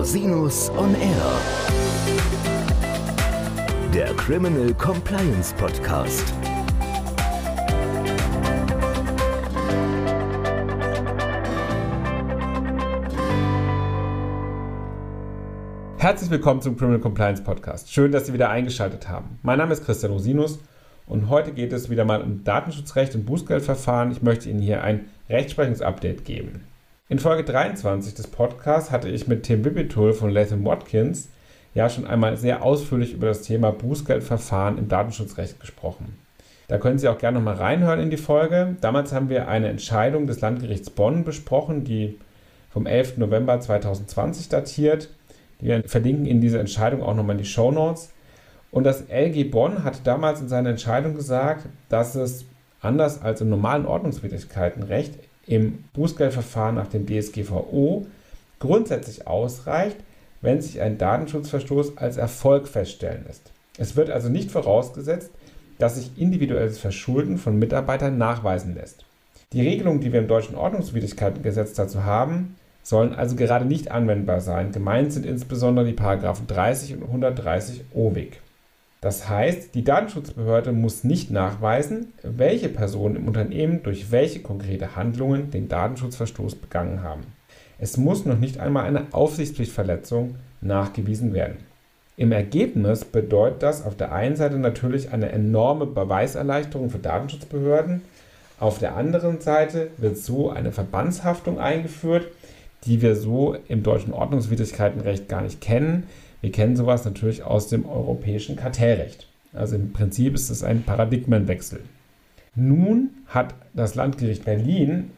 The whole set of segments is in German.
Rosinus on Air. Der Criminal Compliance Podcast. Herzlich willkommen zum Criminal Compliance Podcast. Schön, dass Sie wieder eingeschaltet haben. Mein Name ist Christian Rosinus und heute geht es wieder mal um Datenschutzrecht und Bußgeldverfahren. Ich möchte Ihnen hier ein Rechtsprechungsupdate geben. In Folge 23 des Podcasts hatte ich mit Tim Bibitul von Latham Watkins ja schon einmal sehr ausführlich über das Thema Bußgeldverfahren im Datenschutzrecht gesprochen. Da können Sie auch gerne nochmal reinhören in die Folge. Damals haben wir eine Entscheidung des Landgerichts Bonn besprochen, die vom 11. November 2020 datiert wir verlinken in dieser Entscheidung auch nochmal in die Show Notes. Und das LG Bonn hat damals in seiner Entscheidung gesagt, dass es anders als im normalen Ordnungswidrigkeitenrecht im Bußgeldverfahren nach dem DSGVO grundsätzlich ausreicht, wenn sich ein Datenschutzverstoß als Erfolg feststellen lässt. Es wird also nicht vorausgesetzt, dass sich individuelles Verschulden von Mitarbeitern nachweisen lässt. Die Regelung, die wir im deutschen Ordnungswidrigkeitengesetz dazu haben, sollen also gerade nicht anwendbar sein. Gemeint sind insbesondere die Paragraphen 30 und 130 OWIG. Das heißt, die Datenschutzbehörde muss nicht nachweisen, welche Personen im Unternehmen durch welche konkrete Handlungen den Datenschutzverstoß begangen haben. Es muss noch nicht einmal eine Aufsichtspflichtverletzung nachgewiesen werden. Im Ergebnis bedeutet das auf der einen Seite natürlich eine enorme Beweiserleichterung für Datenschutzbehörden, auf der anderen Seite wird so eine Verbandshaftung eingeführt, die wir so im deutschen Ordnungswidrigkeitenrecht gar nicht kennen. Wir kennen sowas natürlich aus dem europäischen Kartellrecht. Also im Prinzip ist es ein Paradigmenwechsel. Nun hat das Landgericht Berlin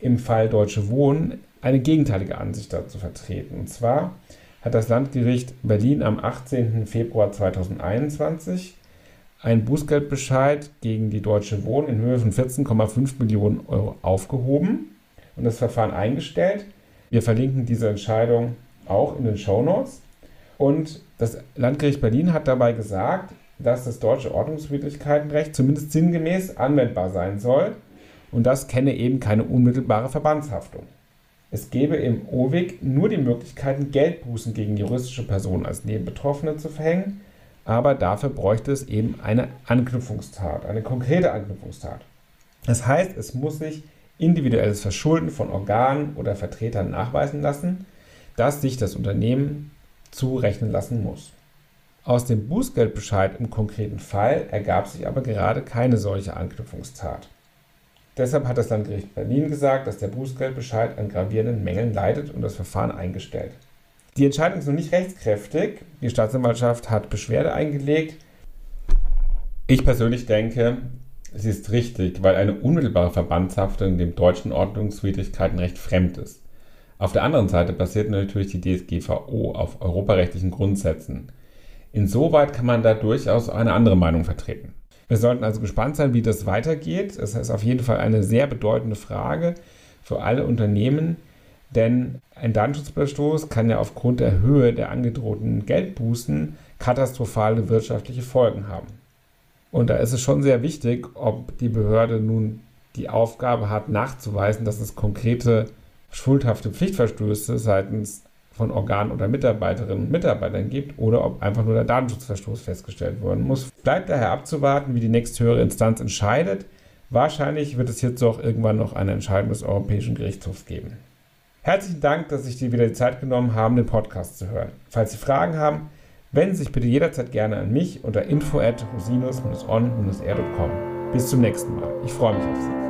im Fall Deutsche Wohnen eine gegenteilige Ansicht dazu vertreten. Und zwar hat das Landgericht Berlin am 18. Februar 2021 einen Bußgeldbescheid gegen die Deutsche Wohnen in Höhe von 14,5 Millionen Euro aufgehoben und das Verfahren eingestellt. Wir verlinken diese Entscheidung auch in den Show Notes. Und das Landgericht Berlin hat dabei gesagt, dass das deutsche Ordnungswidrigkeitenrecht zumindest sinngemäß anwendbar sein soll und das kenne eben keine unmittelbare Verbandshaftung. Es gebe im OWIG nur die Möglichkeiten, Geldbußen gegen juristische Personen als Nebenbetroffene zu verhängen, aber dafür bräuchte es eben eine Anknüpfungstat, eine konkrete Anknüpfungstat. Das heißt, es muss sich individuelles Verschulden von Organen oder Vertretern nachweisen lassen, das sich das Unternehmen zurechnen lassen muss. Aus dem Bußgeldbescheid im konkreten Fall ergab sich aber gerade keine solche Anknüpfungstat. Deshalb hat das Landgericht Berlin gesagt, dass der Bußgeldbescheid an gravierenden Mängeln leidet und das Verfahren eingestellt. Die Entscheidung ist noch nicht rechtskräftig. Die Staatsanwaltschaft hat Beschwerde eingelegt. Ich persönlich denke, es ist richtig, weil eine unmittelbare Verbandshaftung dem deutschen Ordnungswidrigkeitenrecht fremd ist. Auf der anderen Seite basiert natürlich die DSGVO auf europarechtlichen Grundsätzen. Insoweit kann man da durchaus eine andere Meinung vertreten. Wir sollten also gespannt sein, wie das weitergeht. Es ist auf jeden Fall eine sehr bedeutende Frage für alle Unternehmen, denn ein Datenschutzverstoß kann ja aufgrund der Höhe der angedrohten Geldbußen katastrophale wirtschaftliche Folgen haben. Und da ist es schon sehr wichtig, ob die Behörde nun die Aufgabe hat, nachzuweisen, dass es konkrete schuldhafte Pflichtverstöße seitens von Organen oder Mitarbeiterinnen und Mitarbeitern gibt oder ob einfach nur der Datenschutzverstoß festgestellt werden muss. Bleibt daher abzuwarten, wie die nächsthöhere Instanz entscheidet. Wahrscheinlich wird es hierzu auch irgendwann noch eine Entscheidung des Europäischen Gerichtshofs geben. Herzlichen Dank, dass Sie sich wieder die Zeit genommen haben, den Podcast zu hören. Falls Sie Fragen haben, Wenden Sie sich bitte jederzeit gerne an mich unter info at rosinus-on-r.com. Bis zum nächsten Mal. Ich freue mich auf Sie.